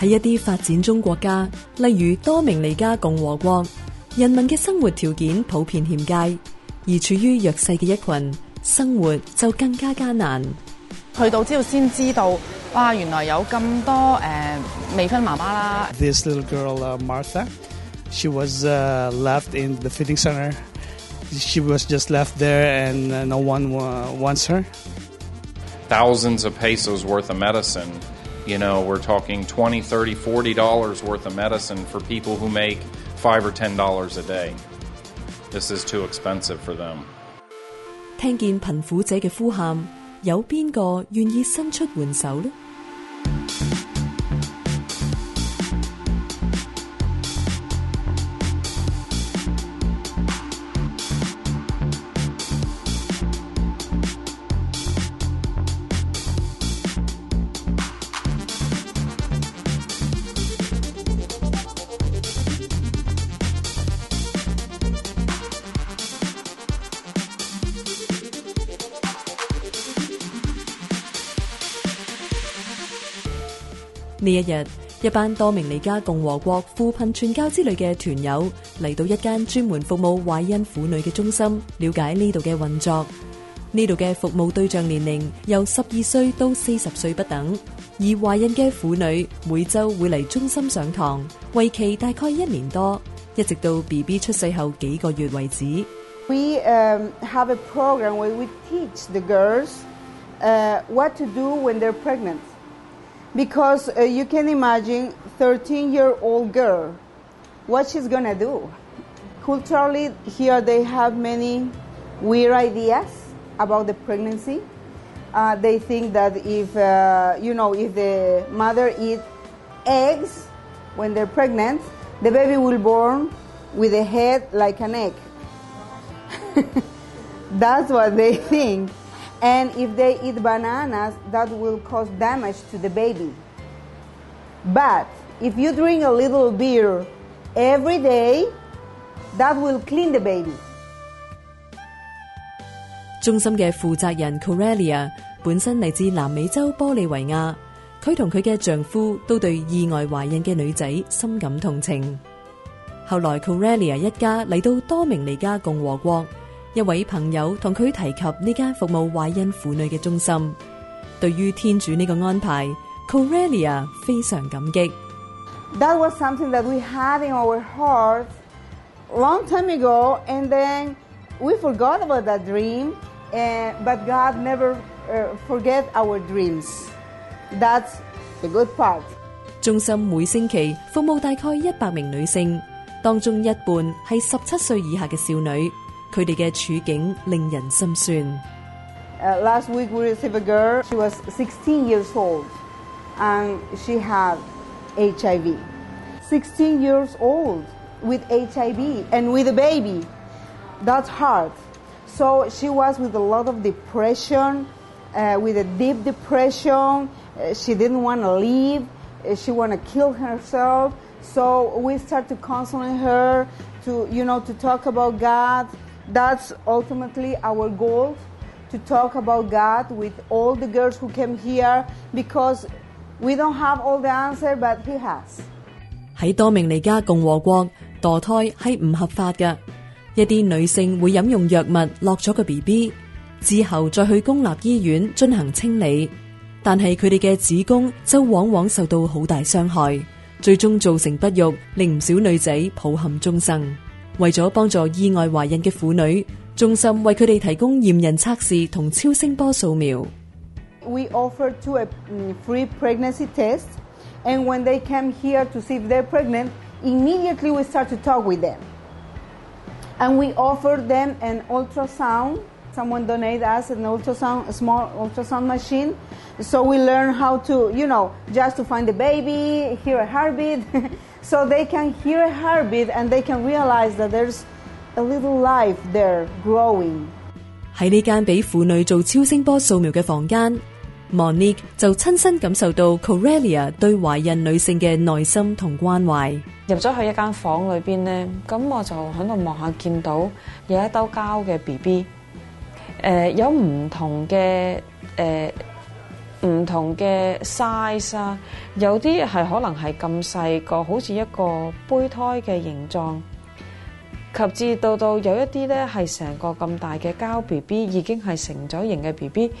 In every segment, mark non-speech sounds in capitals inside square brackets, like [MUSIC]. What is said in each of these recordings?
喺一啲发展中国家，例如多明尼加共和国，人民嘅生活条件普遍欠佳，而处于弱势嘅一群，生活就更加艰难。去到之后先知道，哇！原来有咁多誒未婚妈妈啦。This little girl Martha, she was left in the feeding center. She was just left there and no one wants her. Thousands of pesos worth of medicine. You know, we're talking 20, 30, 40 dollars worth of medicine for people who make 5 or 10 dollars a day. This is too expensive for them. 聽見貧苦者嘅呼喊，有邊個願意伸出援手呢？呢一日，一班多名嚟加共和国扶贫传教之类嘅团友嚟到一间专门服务怀孕妇女嘅中心，了解呢度嘅运作。呢度嘅服务对象年龄由十二岁到四十岁不等，而怀孕嘅妇女每周会嚟中心上堂，为期大概一年多，一直到 B B 出世后几个月为止。We um have a program where we teach the girls uh what to do when they're pregnant. because uh, you can imagine 13 year old girl what she's gonna do culturally here they have many weird ideas about the pregnancy uh, they think that if uh, you know if the mother eats eggs when they're pregnant the baby will born with a head like an egg [LAUGHS] that's what they [LAUGHS] think And if they eat bananas, that will cause damage to the baby. But if you drink a little beer every day, that will clean the baby. 中心嘅負責人 Corelia 本身嚟自南美洲玻利維亞，佢同佢嘅丈夫都對意外懷孕嘅女仔深感同情。後來 Corelia 一家嚟到多明尼加共和國。一位朋友同佢提及呢间服务怀孕妇女嘅中心，对于天主呢个安排 c o r e l i a 非常感激。That was something that we had in our hearts long time ago, and then we forgot about that dream. And but God never forget our dreams. That's the good part. 中心每星期服务大概一百名女性，当中一半系十七岁以下嘅少女。last week we received a girl. She was 16 years old, and she had HIV. 16 years old with HIV and with a baby. That's hard. So she was with a lot of depression, uh, with a deep depression. Uh, she didn't want to leave. Uh, she wanted to kill herself. So we started counseling her to, you know, to talk about God. 喺多明尼加共和国，堕胎系唔合法嘅。一啲女性会饮用药物落咗个 B B，之后再去公立医院进行清理，但系佢哋嘅子宫就往往受到好大伤害，最终造成不育，令唔少女仔抱憾终生。We offer to a uh, mm, free pregnancy test, and when they come here to see if they're pregnant, immediately we start to talk with them, and we offer them an ultrasound. Someone donated us an ultrasound, a small ultrasound machine, so we learn how to, you know, just to find the baby, hear a heartbeat. [LAUGHS] there's a little life there growing. 喺呢间俾妇女做超声波扫描嘅房间，Monique 就亲身感受到 c o r e l i a 对怀孕女性嘅耐心同关怀。入咗去一间房里边咧，咁我就喺度望下，见到有一兜胶嘅 B B，诶，有唔同嘅诶。唔同嘅 size 啊，有啲系可能係咁細個，好似一個胚胎嘅形狀，及至到到有一啲咧係成個咁大嘅膠 B B，已經係成咗型嘅 B B，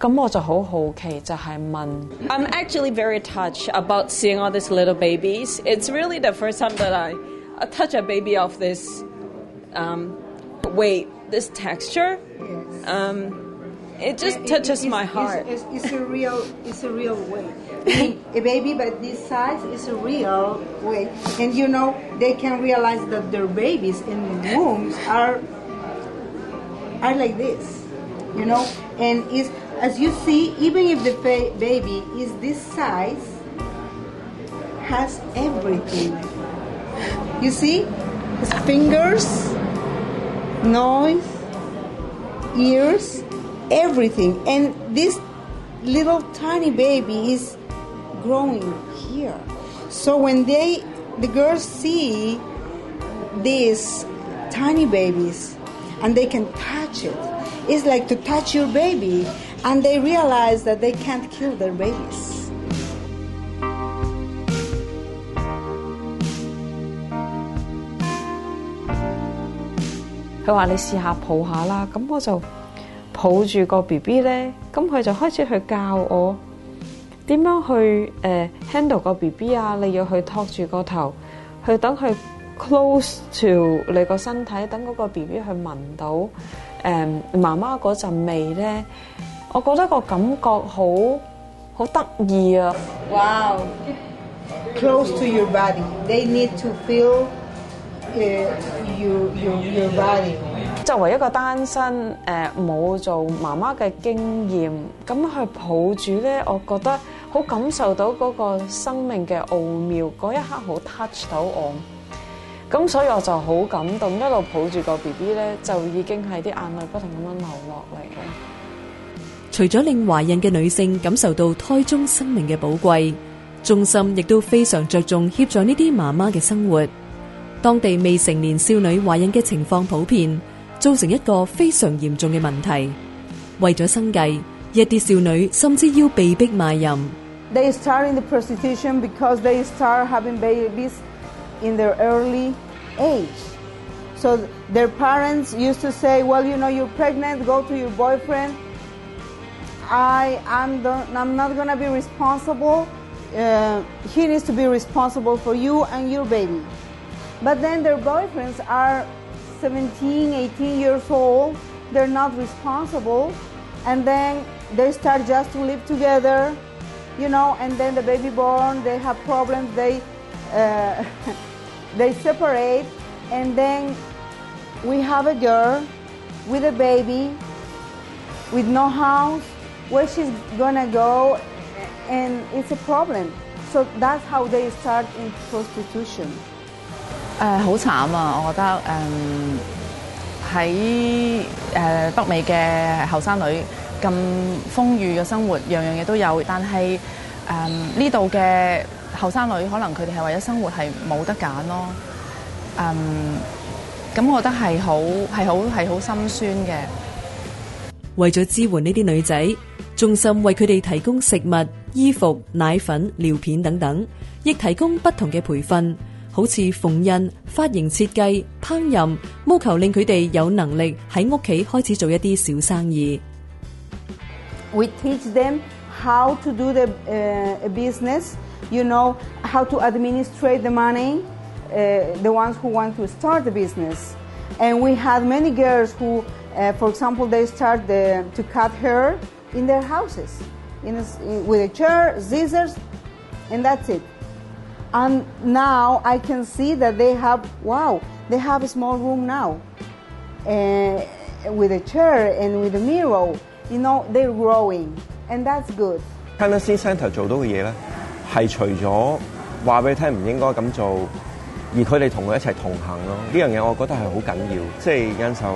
咁我就好好奇，就係問。I'm actually very touched about seeing all these little babies. It's really the first time that I touch a baby of this. Um, wait, this texture. Yes. it just touches it, my heart. It's, it's, it's, a real, it's a real way. [LAUGHS] a baby but this size is a real way, and you know they can realize that their babies in the wombs are are like this, you know. And is as you see, even if the baby is this size, has everything. You see, his fingers, nose, ears everything. And this little tiny baby is growing here. So when they, the girls see these tiny babies and they can touch it, it's like to touch your baby, and they realize that they can't kill their babies. 佢話：你試下抱下啦，咁我就抱住个 B B 咧，咁佢就开始去教我点样去誒 handle 个 B B 啊！你要去托住个头，去等佢 close to 你个身体，等嗰個 B B 去闻到诶妈妈嗰陣味咧。我觉得个感觉好好得意啊！Wow，close to your body，they need to feel your your your body。作为一个单身，诶冇做妈妈嘅经验，咁去抱住咧，我觉得好感受到嗰个生命嘅奥妙，嗰一刻好 touch 到我，咁所以我就好感动，一路抱住个 B B 咧，就已经系啲眼泪不停咁样流落嚟嘅。除咗令怀孕嘅女性感受到胎中生命嘅宝贵，中心亦都非常着重协助呢啲妈妈嘅生活。当地未成年少女怀孕嘅情况普遍。They start in the prostitution because they start having babies in their early age. So their parents used to say, "Well, you know, you're pregnant. Go to your boyfriend. I, I'm, don't, I'm not gonna be responsible. Uh, he needs to be responsible for you and your baby." But then their boyfriends are 17, 18 years old, they're not responsible, and then they start just to live together, you know, and then the baby born, they have problems, they, uh, [LAUGHS] they separate, and then we have a girl with a baby, with no house, where she's gonna go, and it's a problem. So that's how they start in prostitution. 诶，好惨啊！我觉得，嗯，喺诶北美嘅后生女咁风裕嘅生活，样样嘢都有，但系，嗯，呢度嘅后生女可能佢哋系为咗生活系冇得拣咯，嗯，咁我觉得系好系好系好心酸嘅。为咗支援呢啲女仔，中心为佢哋提供食物、衣服、奶粉、尿片等等，亦提供不同嘅培训。好似缝纫、发型设计、烹饪，务求令佢哋有能力喺屋企开始做一啲小生意。We teach them how to do the business, you know, how to administrate the money. The ones who want to start the business, and we had many girls who, for example, they start the to cut hair in their houses, in with a chair, scissors, and that's it. and now I can see that they have wow they have a small room now uh, with a chair and with a mirror you know they're growing and that's good Tennessee Center 做到嘅嘢咧係除咗話俾你聽唔應該咁做而佢哋同佢一齊同行咯呢樣嘢我覺得係好緊要即係有陣時候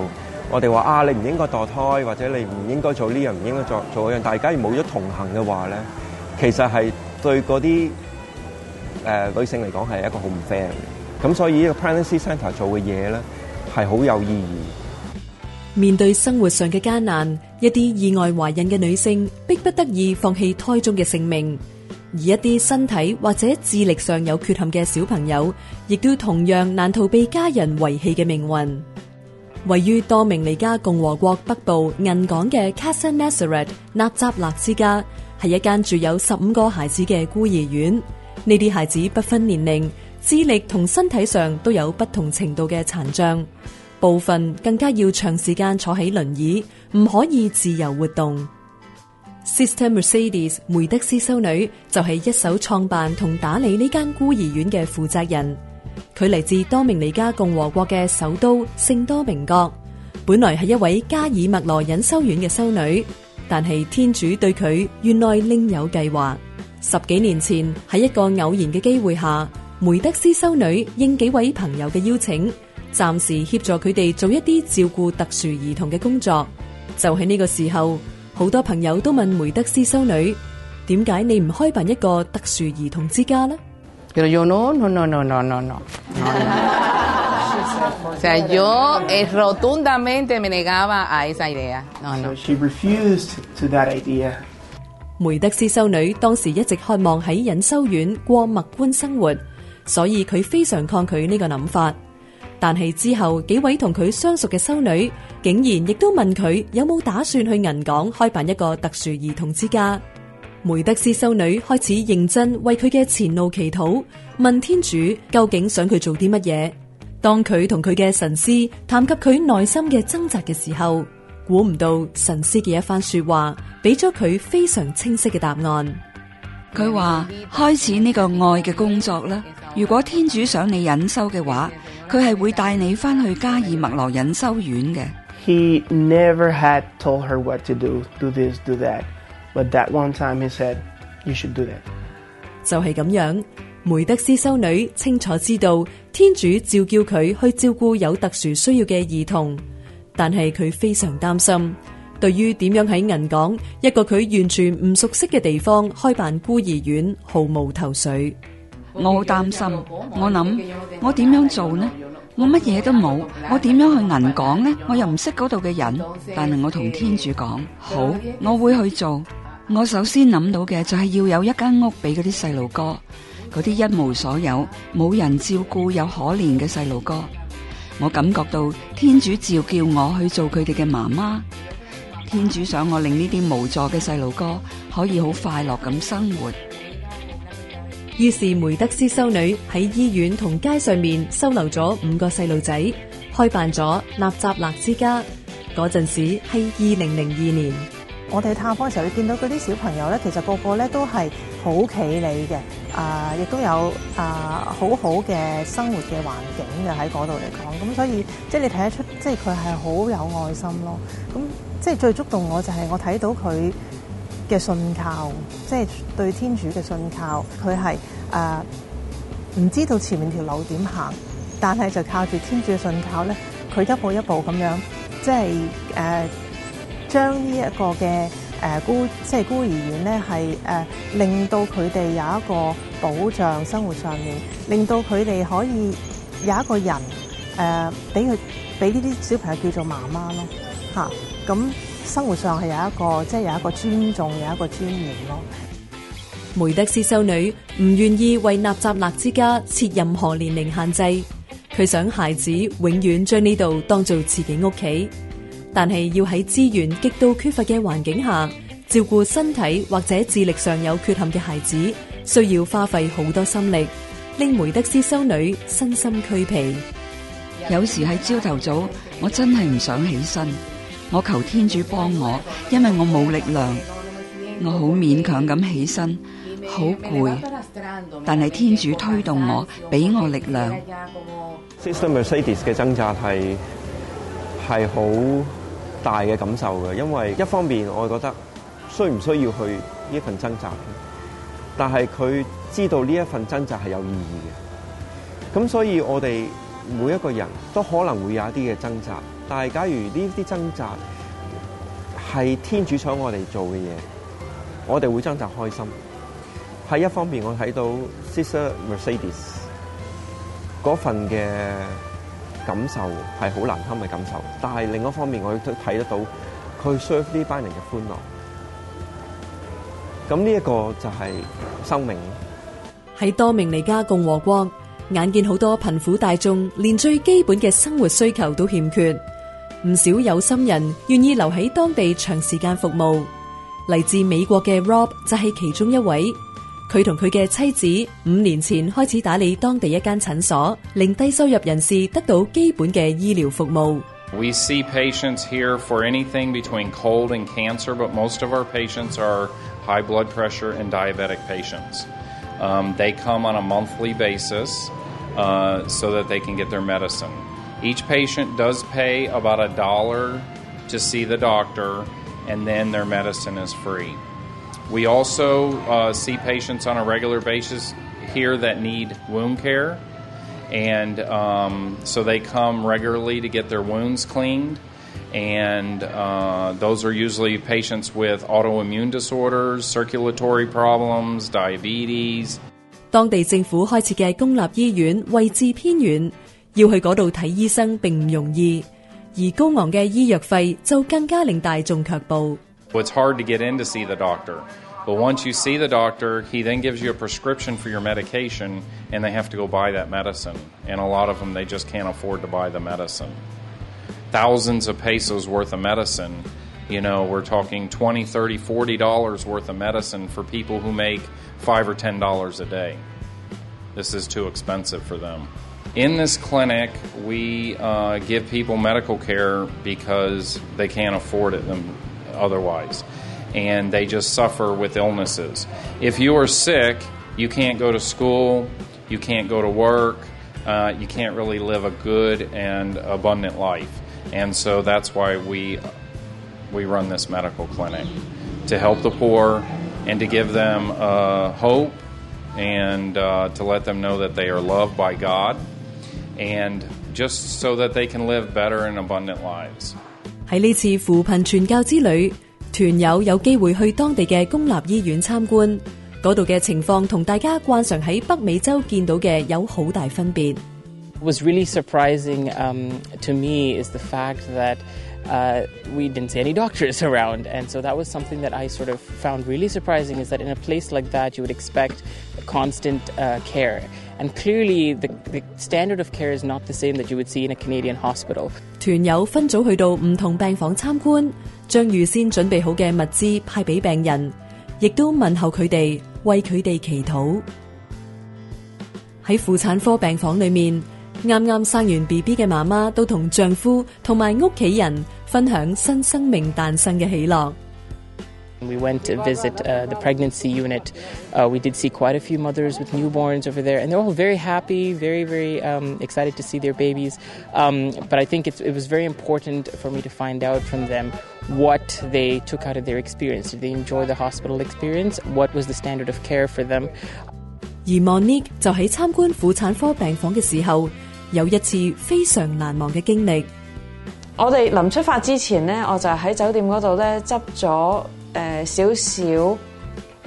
我哋話啊你唔應該墮胎或者你唔應該做呢樣唔應該做做嗰樣但係假如冇咗同行嘅話咧其實係對嗰啲誒女性嚟講係一個好唔 fair 嘅，咁所以呢個 p r e n a h y s y c e n t r 做嘅嘢咧係好有意義。面對生活上嘅艱難，一啲意外懷孕嘅女性逼不得已放棄胎中嘅性命，而一啲身體或者智力上有缺陷嘅小朋友，亦都同樣難逃被家人遺棄嘅命運。位於多明尼加共和國北部銀港嘅 c a s a n a z a r e 纳扎勒之家，係一間住有十五個孩子嘅孤兒院。呢啲孩子不分年龄、智力同身体上都有不同程度嘅残障，部分更加要长时间坐喺轮椅，唔可以自由活动。Sister Mercedes 梅德斯修女就系一手创办同打理呢间孤儿院嘅负责人。佢嚟自多明尼加共和国嘅首都圣多明国，本来系一位加尔默罗隐修院嘅修女，但系天主对佢原来另有计划。十幾年前喺一個偶然嘅機會下，梅德斯修女應幾位朋友嘅邀請，暫時協助佢哋做一啲照顧特殊兒童嘅工作。就喺呢個時候，好多朋友都問梅德斯修女：點解你唔開辦一個特殊兒童之家呢？No, yo no, no, no, no, no, no, no. Laughter. Yo, es rotundamente me negaba a esa idea. No, no. She refused to that idea. 梅德斯修女当时一直渴望喺隐修院过默观生活，所以佢非常抗拒呢个谂法。但系之后，几位同佢相熟嘅修女竟然亦都问佢有冇打算去银港开办一个特殊儿童之家。梅德斯修女开始认真为佢嘅前路祈祷，问天主究竟想佢做啲乜嘢。当佢同佢嘅神师谈及佢内心嘅挣扎嘅时候。估唔到神师嘅一番说话，俾咗佢非常清晰嘅答案。佢话开始呢个爱嘅工作啦。如果天主想你隐修嘅话，佢系会带你翻去加尔默罗隐修院嘅。He never had told her what to do, do this, do that, but that one time he said you should do that。就系咁样，梅德斯修女清楚知道天主召叫佢去照顾有特殊需要嘅儿童。但系佢非常担心，对于点样喺银港一个佢完全唔熟悉嘅地方开办孤儿院，毫无头绪。我好担心，我谂我点样做呢？我乜嘢都冇，我点样去银港呢？我又唔识嗰度嘅人。但系我同天主讲：好，我会去做。我首先谂到嘅就系要有一间屋俾嗰啲细路哥，嗰啲一无所有、冇人照顾又可怜嘅细路哥。我感觉到天主召叫我去做佢哋嘅妈妈，天主想我令呢啲无助嘅细路哥可以好快乐咁生活。于是梅德斯修女喺医院同街上面收留咗五个细路仔，开办咗纳扎勒之家。嗰阵时系二零零二年。我哋探訪嘅時候，你見到嗰啲小朋友咧，其實個個咧都係好企理嘅，啊，亦都有啊好好嘅生活嘅環境嘅喺嗰度嚟講。咁所以，即係你睇得出，即係佢係好有愛心咯。咁即係最觸動我，就係我睇到佢嘅信靠，即係對天主嘅信靠。佢係啊，唔知道前面條路點行，但係就靠住天主嘅信靠咧，佢一步一步咁樣，即係誒。將呢一個嘅誒孤即係孤兒院咧，係誒令到佢哋有一個保障生活上面，令到佢哋可以有一個人誒俾佢俾呢啲小朋友叫做媽媽咯嚇。咁生活上係有一個即係有一個尊重，有一個尊嚴咯。梅德斯修女唔願意為納扎勒之家設任何年齡限制，佢想孩子永遠將呢度當做自己屋企。但系要喺资源极度缺乏嘅环境下照顾身体或者智力上有缺陷嘅孩子，需要花费好多心力，令梅德斯修女身心俱疲。有时喺朝头早，我真系唔想起身，我求天主帮我，因为我冇力量，我好勉强咁起身，好攰。但系天主推动我，俾我力量。System Mercedes 嘅挣扎系系好。大嘅感受嘅，因为一方面我觉得需唔需要去呢份挣扎，但系佢知道呢一份挣扎系有意义嘅。咁所以我哋每一个人都可能会有一啲嘅挣扎，但系假如呢啲挣扎系天主想我哋做嘅嘢，我哋会挣扎开心。喺一方面，我睇到 Sister Mercedes 嗰份嘅。感受係好難堪嘅感受，但係另一方面，我亦都睇得到佢 serve 呢班人嘅歡樂。咁呢一個就係生命。喺多明尼加共和國，眼見好多貧苦大眾連最基本嘅生活需求都欠缺，唔少有心人願意留喺當地長時間服務。嚟自美國嘅 Rob 就係其中一位。We see patients here for anything between cold and cancer, but most of our patients are high blood pressure and diabetic patients. Um, they come on a monthly basis uh, so that they can get their medicine. Each patient does pay about a dollar to see the doctor, and then their medicine is free. We also uh, see patients on a regular basis here that need wound care, and um, so they come regularly to get their wounds cleaned. And uh, those are usually patients with autoimmune disorders, circulatory problems, diabetes. It's hard to get in to see the doctor. But once you see the doctor, he then gives you a prescription for your medication, and they have to go buy that medicine. And a lot of them, they just can't afford to buy the medicine. Thousands of pesos worth of medicine. You know, we're talking 20, 30, 40 dollars worth of medicine for people who make 5 or 10 dollars a day. This is too expensive for them. In this clinic, we uh, give people medical care because they can't afford it them, otherwise, and they just suffer with illnesses. If you are sick, you can't go to school, you can't go to work, uh, you can't really live a good and abundant life. And so that's why we we run this medical clinic to help the poor and to give them uh, hope and uh, to let them know that they are loved by God and just so that they can live better and abundant lives. 喺呢次扶贫传教之旅，团友有机会去当地嘅公立医院参观，嗰度嘅情况同大家惯常喺北美洲见到嘅有好大分别。Was really surprising um to me is the fact that uh we didn't see any doctors around, and so that was something that I sort of found really surprising is that in a place like that you would expect constant care. 团友分组去到唔同病房参观，将预先准备好嘅物资派俾病人，亦都问候佢哋，为佢哋祈祷。喺妇产科病房里面，啱啱生完 B B 嘅妈妈都同丈夫同埋屋企人分享新生命诞生嘅喜乐。We went to visit uh, the pregnancy unit. Uh, we did see quite a few mothers with newborns over there, and they're all very happy, very, very um, excited to see their babies. Um, but I think it was very important for me to find out from them what they took out of their experience. Did they enjoy the hospital experience? What was the standard of care for them? 而 Monique 诶，少少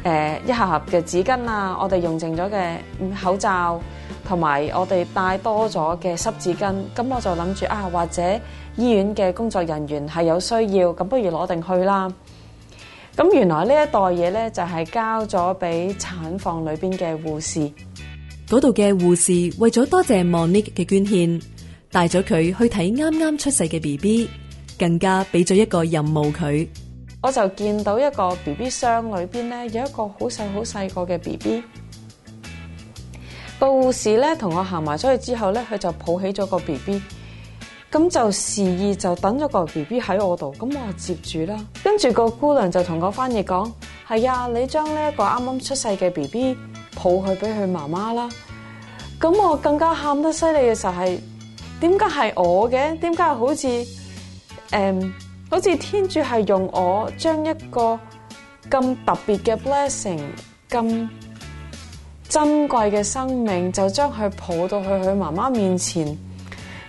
诶一盒盒嘅纸巾啊，我哋用净咗嘅口罩，同埋我哋带多咗嘅湿纸巾。咁我就谂住啊，或者医院嘅工作人员系有需要，咁不如攞定去啦。咁原来呢一袋嘢咧，就系交咗俾产房里边嘅护士。嗰度嘅护士为咗多谢 Monique 嘅捐献，带咗佢去睇啱啱出世嘅 B B，更加俾咗一个任务佢。我就見到一個 B B 箱裏邊咧有一個好細好細個嘅 B B，個護士咧同我行埋出去之後咧，佢就抱起咗個 B B，咁就示意就等咗個 B B 喺我度，咁我接住啦。跟住個姑娘就同個翻譯講：係啊，你將呢一個啱啱出世嘅 B B 抱佢俾佢媽媽啦。咁我更加喊得犀利嘅時候係：點解係我嘅？點解好似誒？好似天主系用我将一个咁特别嘅 blessing、咁珍贵嘅生命，就将佢抱到去佢妈妈面前，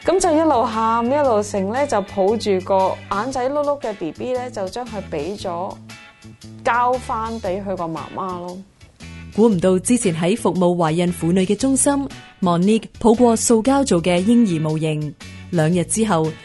咁就一路喊一路成咧，就抱住个眼仔碌碌嘅 B B 咧，就将佢俾咗交翻俾佢个妈妈咯。估唔到之前喺服务怀孕妇女嘅中心 Monique 抱过塑胶做嘅婴儿模型，两日之后。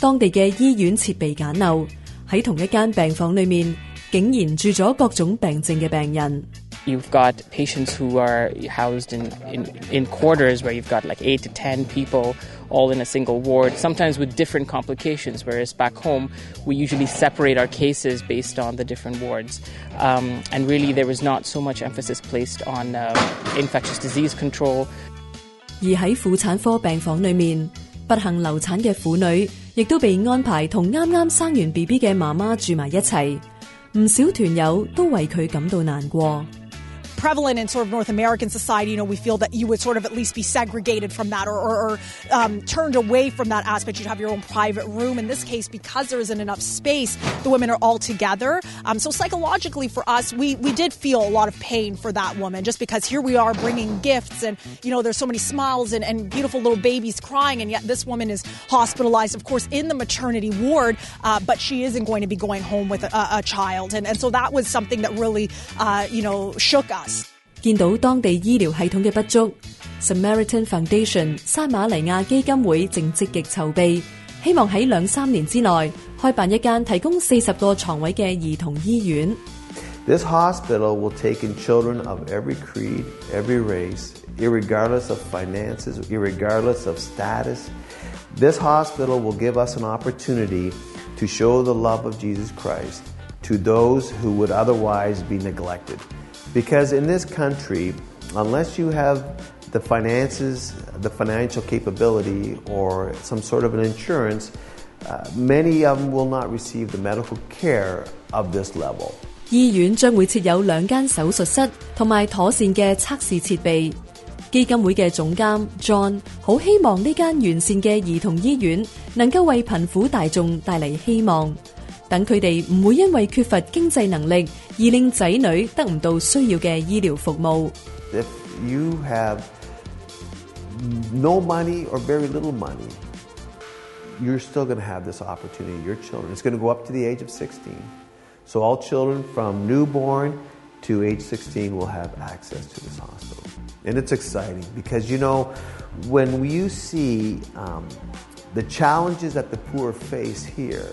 you have got patients who are housed in, in, in quarters where you've got like eight to ten people all in a single ward, sometimes with different complications, whereas back home we usually separate our cases based on the different wards. Um, and really there was not so much emphasis placed on uh, infectious disease control. 亦都被安排同啱啱生完 B B 嘅妈妈住埋一齐，唔少团友都为佢感到难过。prevalent in sort of North American society. You know, we feel that you would sort of at least be segregated from that or, or, or um, turned away from that aspect. You'd have your own private room. In this case, because there isn't enough space, the women are all together. Um, so psychologically for us, we, we did feel a lot of pain for that woman just because here we are bringing gifts and, you know, there's so many smiles and, and beautiful little babies crying. And yet this woman is hospitalized, of course, in the maternity ward, uh, but she isn't going to be going home with a, a child. And, and so that was something that really, uh, you know, shook us. 见到当地医疗系统嘅不足，Samaritan Foundation 塞马尼亚基金会正积极筹备，希望喺两三年之内开办一间提供四十个床位嘅儿童医院。This hospital will take in children of every creed, every race, i regardless r of finances, i r regardless of status. This hospital will give us an opportunity to show the love of Jesus Christ to those who would otherwise be neglected. Because in this country, unless you have the finances, the financial capability, or some sort of an insurance, uh, many of them will not receive the medical care of this level. John if you have no money or very little money, you're still going to have this opportunity. Your children. It's going to go up to the age of 16. So all children from newborn to age 16 will have access to this hospital. And it's exciting because you know, when you see um, the challenges that the poor face here,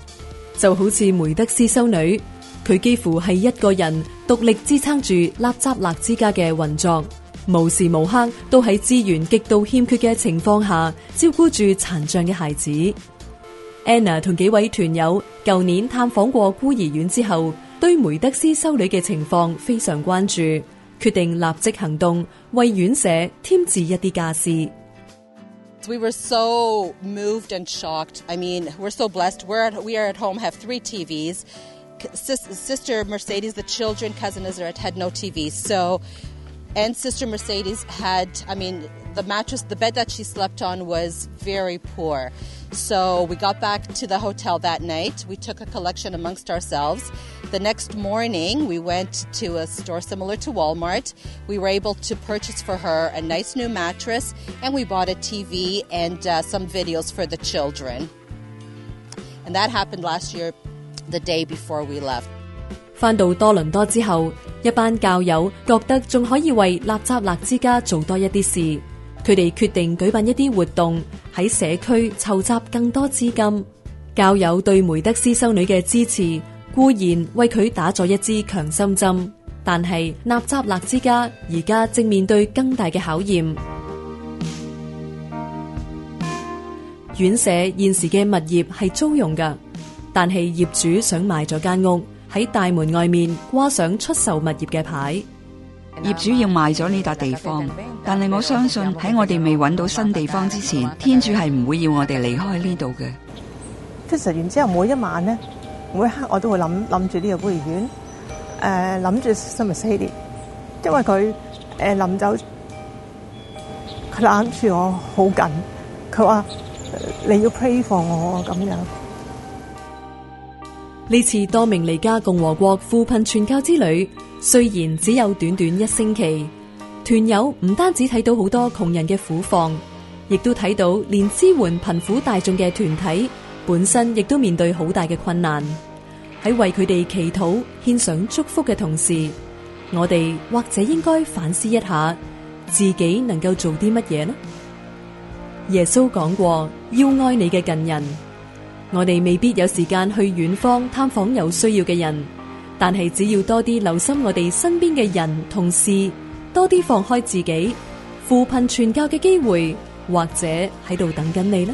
就好似梅德斯修女，佢几乎系一个人独立支撑住纳扎勒之家嘅运作，无时无刻都喺资源极度欠缺嘅情况下，照顾住残障嘅孩子。Anna 同几位团友，旧年探访过孤儿院之后，对梅德斯修女嘅情况非常关注，决定立即行动，为院舍添置一啲家私。We were so moved and shocked. I mean, we're so blessed. We're at, we are at home, have three TVs. Sister Mercedes, the children, cousin Israel had no TV. So, and Sister Mercedes had, I mean, the mattress, the bed that she slept on was very poor. So we got back to the hotel that night. We took a collection amongst ourselves. The next morning, we went to a store similar to Walmart. We were able to purchase for her a nice new mattress, and we bought a TV and uh, some videos for the children. And that happened last year, the day before we left. 翻到多倫多之後，一班教友覺得仲可以為納扎勒之家做多一啲事。佢哋决定举办一啲活动喺社区筹集更多资金，教友对梅德斯修女嘅支持固然为佢打咗一支强心针，但系纳扎勒之家而家正面对更大嘅考验。院舍现时嘅物业系租用噶，但系业主想卖咗间屋喺大门外面挂上出售物业嘅牌。业主要卖咗呢笪地方，但系我相信喺我哋未揾到新地方之前，天主系唔会要我哋离开呢度嘅。即实然之后每一晚咧，每一刻我都会谂谂住呢个孤儿院，诶谂住 Thomas h a y y 因为佢诶临走佢揽住我好紧，佢话你要 pray for 我咁样。呢次多名离家共和国扶贫传教之旅，虽然只有短短一星期，团友唔单止睇到好多穷人嘅苦况，亦都睇到连支援贫苦大众嘅团体本身亦都面对好大嘅困难。喺为佢哋祈祷、献上祝福嘅同时，我哋或者应该反思一下，自己能够做啲乜嘢呢？耶稣讲过：要爱你嘅近人。我哋未必有时间去远方探访有需要嘅人，但系只要多啲留心我哋身边嘅人同事，多啲放开自己，扶贫传教嘅机会或者喺度等紧你啦。